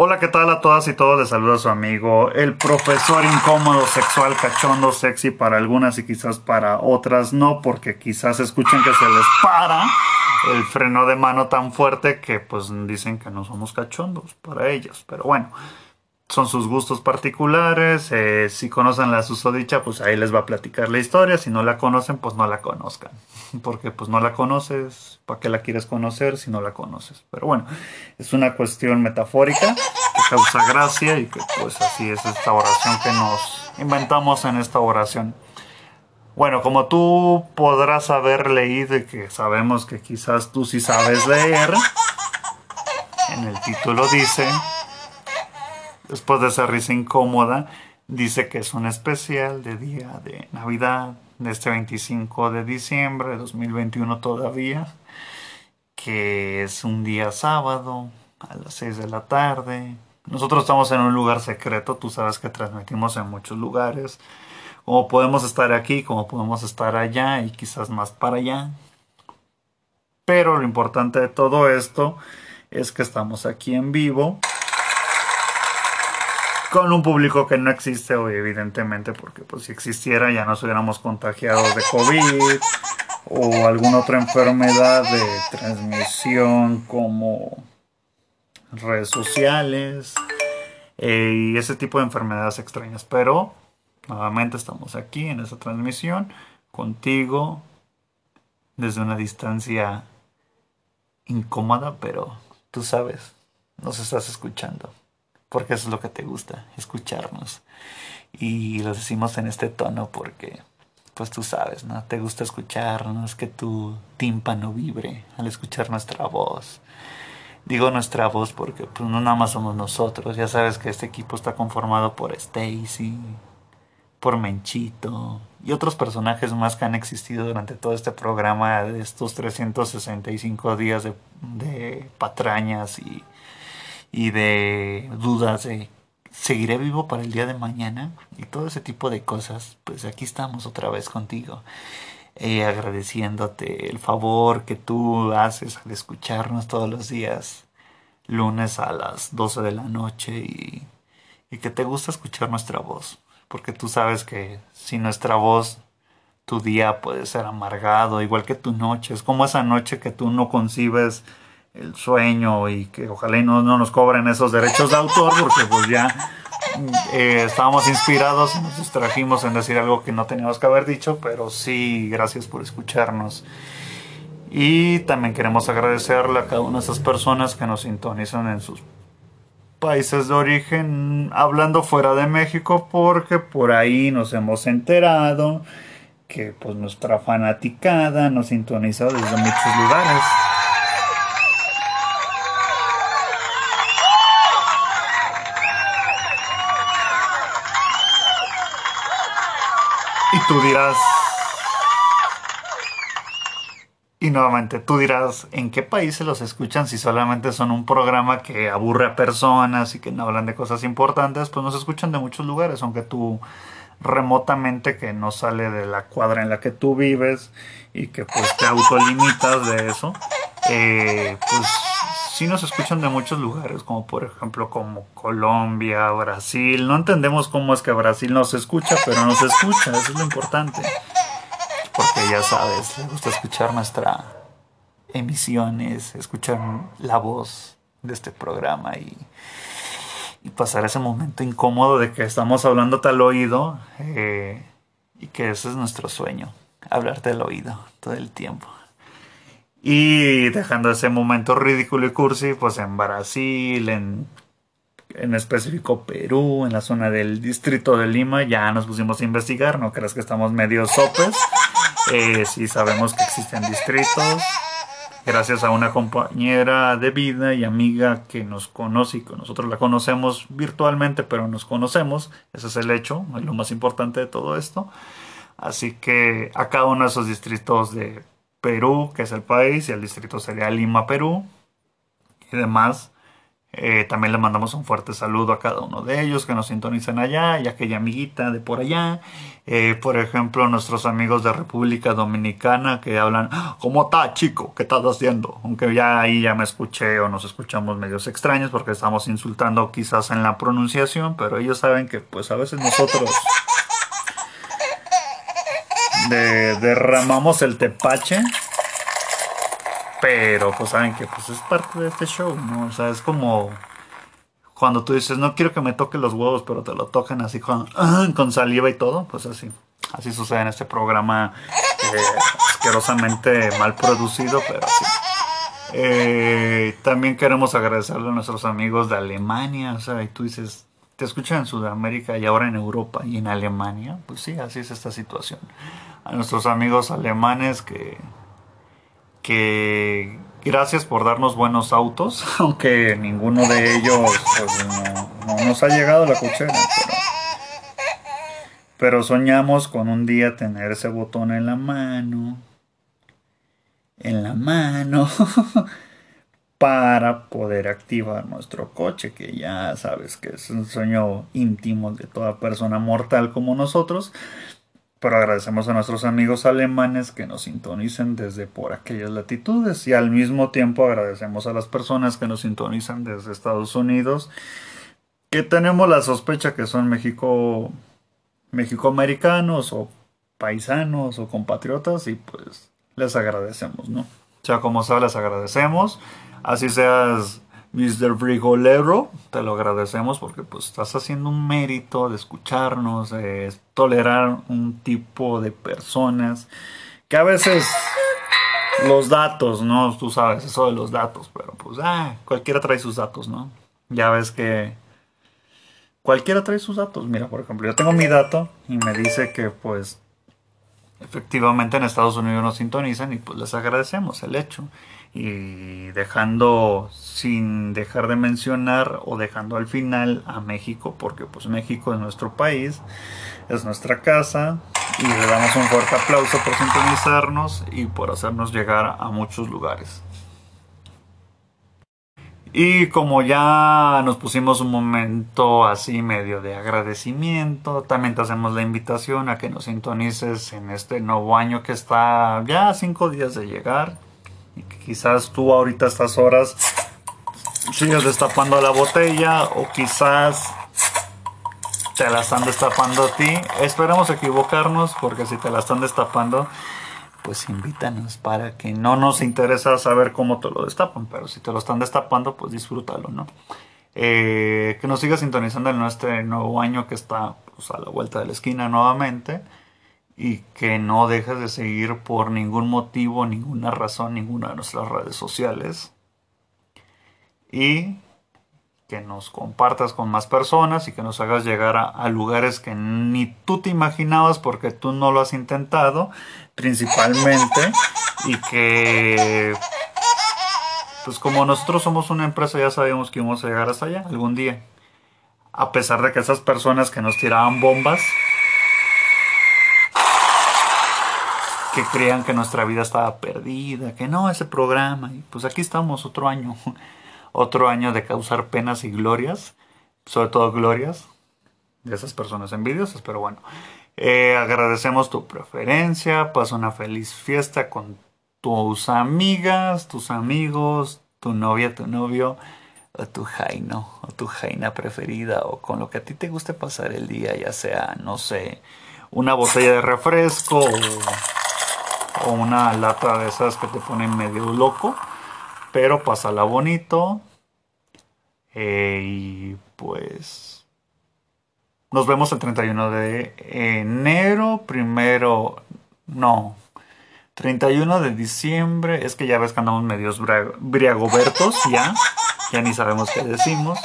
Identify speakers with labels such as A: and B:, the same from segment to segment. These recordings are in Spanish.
A: Hola, ¿qué tal a todas y todos? Les saluda su amigo, el profesor incómodo, sexual, cachondo, sexy para algunas y quizás para otras no, porque quizás escuchen que se les para el freno de mano tan fuerte que pues dicen que no somos cachondos para ellos. Pero bueno, son sus gustos particulares. Eh, si conocen la susodicha, pues ahí les va a platicar la historia. Si no la conocen, pues no la conozcan. Porque pues no la conoces, ¿para qué la quieres conocer si no la conoces? Pero bueno, es una cuestión metafórica que causa gracia y que pues así es esta oración que nos inventamos en esta oración. Bueno, como tú podrás haber leído y que sabemos que quizás tú sí sabes leer, en el título dice después de esa risa incómoda, dice que es un especial de día de Navidad, de este 25 de diciembre de 2021 todavía, que es un día sábado a las 6 de la tarde. Nosotros estamos en un lugar secreto, tú sabes que transmitimos en muchos lugares. Como podemos estar aquí, como podemos estar allá y quizás más para allá. Pero lo importante de todo esto es que estamos aquí en vivo con un público que no existe hoy, evidentemente, porque pues si existiera ya nos hubiéramos contagiado de COVID o alguna otra enfermedad de transmisión como redes sociales eh, y ese tipo de enfermedades extrañas. Pero nuevamente estamos aquí en esa transmisión contigo desde una distancia incómoda, pero tú sabes, nos estás escuchando porque eso es lo que te gusta, escucharnos. Y lo decimos en este tono porque, pues tú sabes, ¿no? Te gusta escucharnos, que tu tímpano vibre al escuchar nuestra voz. Digo nuestra voz porque pues no nada más somos nosotros, ya sabes que este equipo está conformado por Stacy, por Menchito y otros personajes más que han existido durante todo este programa de estos 365 días de, de patrañas y y de dudas de seguiré vivo para el día de mañana y todo ese tipo de cosas, pues aquí estamos otra vez contigo. Eh, agradeciéndote el favor que tú haces al escucharnos todos los días, lunes a las 12 de la noche y, y que te gusta escuchar nuestra voz, porque tú sabes que sin nuestra voz tu día puede ser amargado, igual que tu noche, es como esa noche que tú no concibes el sueño y que ojalá no, no nos cobren esos derechos de autor porque pues ya eh, estábamos inspirados y nos distrajimos en decir algo que no teníamos que haber dicho, pero sí, gracias por escucharnos. Y también queremos agradecerle a cada una de esas personas que nos sintonizan en sus países de origen, hablando fuera de México, porque por ahí nos hemos enterado que pues nuestra fanaticada nos sintoniza desde muchos lugares. Y tú dirás... Y nuevamente, tú dirás, ¿en qué países los escuchan si solamente son un programa que aburre a personas y que no hablan de cosas importantes? Pues nos escuchan de muchos lugares, aunque tú remotamente que no sale de la cuadra en la que tú vives y que pues te autolimitas de eso, eh, pues sí nos escuchan de muchos lugares, como por ejemplo como Colombia, Brasil. No entendemos cómo es que Brasil nos escucha, pero nos escucha, eso es lo importante. Porque ya sabes, le gusta escuchar nuestra emisiones, escuchar la voz de este programa y, pasar ese momento incómodo de que estamos hablándote al oído eh, y que ese es nuestro sueño, hablarte al oído todo el tiempo. Y dejando ese momento ridículo y cursi, pues en Brasil, en, en específico Perú, en la zona del distrito de Lima, ya nos pusimos a investigar, no creas que estamos medio sopes, eh, sí sabemos que existen distritos, gracias a una compañera de vida y amiga que nos conoce y que nosotros la conocemos virtualmente, pero nos conocemos, ese es el hecho, es lo más importante de todo esto. Así que a cada uno de esos distritos de Perú, que es el país, y el distrito sería Lima, Perú, y demás, Eh, también le mandamos un fuerte saludo a cada uno de ellos que nos sintonizan allá y aquella amiguita de por allá. Eh, por ejemplo, nuestros amigos de República Dominicana que hablan, ¿cómo está chico? ¿Qué estás haciendo? Aunque ya ahí ya me escuché o nos escuchamos medios extraños porque estamos insultando quizás en la pronunciación, pero ellos saben que pues a veces nosotros derramamos el tepache pero pues saben que pues es parte de este show, ¿no? O sea, es como cuando tú dices, no quiero que me toque los huevos, pero te lo tocan así con, con saliva y todo, pues así. Así sucede en este programa eh, asquerosamente mal producido, pero así. Eh, también queremos agradecerle a nuestros amigos de Alemania, o sea, y tú dices, te escuchan en Sudamérica y ahora en Europa y en Alemania, pues sí, así es esta situación. A nuestros amigos alemanes que que gracias por darnos buenos autos, aunque ninguno de ellos pues, no, nos ha llegado a la cochera. Pero, soñamos con un día tener ese botón en la mano, en la mano, para poder activar nuestro coche, que ya sabes que es un sueño íntimo de toda persona mortal como nosotros. Pero agradecemos a nuestros amigos alemanes que nos sintonicen desde por aquellas latitudes y al mismo tiempo agradecemos a las personas que nos sintonizan desde Estados Unidos que tenemos la sospecha que son México mexicoamericanos o paisanos o compatriotas y pues les agradecemos, ¿no? O sea, como sabes, les agradecemos. Así seas Mr. Frigolero, te lo agradecemos porque pues estás haciendo un mérito de escucharnos, de tolerar un tipo de personas que a veces los datos, ¿no? Tú sabes eso de los datos, pero pues ah, cualquiera trae sus datos, ¿no? Ya ves que cualquiera trae sus datos. Mira, por ejemplo, yo tengo mi dato y me dice que pues efectivamente en Estados Unidos nos sintonizan y pues les agradecemos el hecho y dejando sin dejar de mencionar o dejando al final a México porque pues México es nuestro país es nuestra casa y le damos un fuerte aplauso por sintonizarnos y por hacernos llegar a muchos lugares. Y como ya nos pusimos un momento así medio de agradecimiento, también te hacemos la invitación a que nos sintonices en este nuevo año que está ya a cinco días de llegar quizás tú ahorita a estas horas sigues destapando la botella o quizás te la están destapando a ti. Esperemos equivocarnos porque si te la están destapando, pues invítanos para que no nos interesa saber cómo te lo destapan, pero si te lo están destapando, pues disfrútalo, ¿no? Eh, que nos sigas sintonizando en este nuevo año que está pues, a la vuelta de la esquina nuevamente y que no dejes de seguir por ningún motivo, ninguna razón, ninguna de nuestras redes sociales. Y que nos compartas con más personas y que nos hagas llegar a, lugares que ni tú te imaginabas porque tú no lo has intentado, principalmente, y que pues como nosotros somos una empresa ya sabíamos que íbamos a llegar hasta allá algún día. A pesar de que esas personas que nos tiraban bombas que crean que nuestra vida estaba perdida, que no, ese programa, y pues aquí estamos otro año, otro año de causar penas y glorias, sobre todo glorias de esas personas envidiosas, pero bueno, eh, agradecemos tu preferencia, pasa una feliz fiesta con tus amigas, tus amigos, tu novia, tu novio, o tu jaino, o tu jaina preferida, o con lo que a ti te guste pasar el día, ya sea, no sé, una botella de refresco, o o una lata de esas que te ponen medio loco, pero pásala bonito. Eh, y pues nos vemos el 31 de enero, primero, no, 31 de diciembre, es que ya ves que andamos medios briagobertos, ya, ya ni sabemos qué decimos.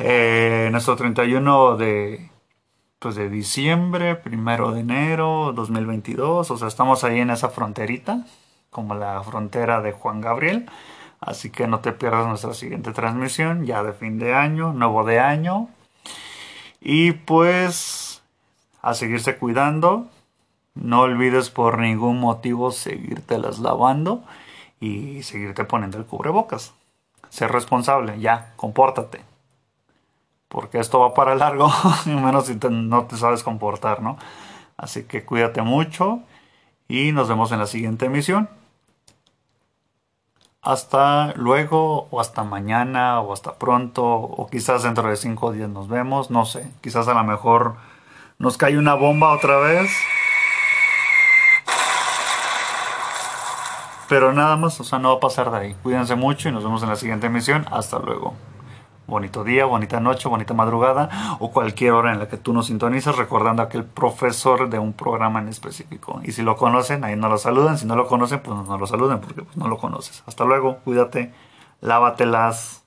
A: Eh, nuestro 31 de pues de diciembre, primero de enero 2022, o sea, estamos ahí en esa fronterita, como la frontera de Juan Gabriel, así que no te pierdas nuestra siguiente transmisión, ya de fin de año, nuevo de año, y pues a seguirse cuidando, no olvides por ningún motivo seguirte las lavando y seguirte poniendo el cubrebocas. sé responsable, ya, compórtate. Porque esto va para largo, menos si no te sabes comportar, ¿no? Así que cuídate mucho y nos vemos en la siguiente emisión. Hasta luego, o hasta mañana, o hasta pronto, o quizás dentro de cinco días nos vemos, no sé. Quizás a lo mejor nos cae una bomba otra vez. Pero nada más, o sea, no va a pasar de ahí. Cuídense mucho y nos vemos en la siguiente emisión. Hasta luego. Bonito día, bonita noche, bonita madrugada o cualquier hora en la que tú nos sintonizas recordando a aquel profesor de un programa en específico. Y si lo conocen, ahí no lo saludan. Si no lo conocen, pues no lo saluden porque pues, no lo conoces. Hasta luego, cuídate, lávatelas.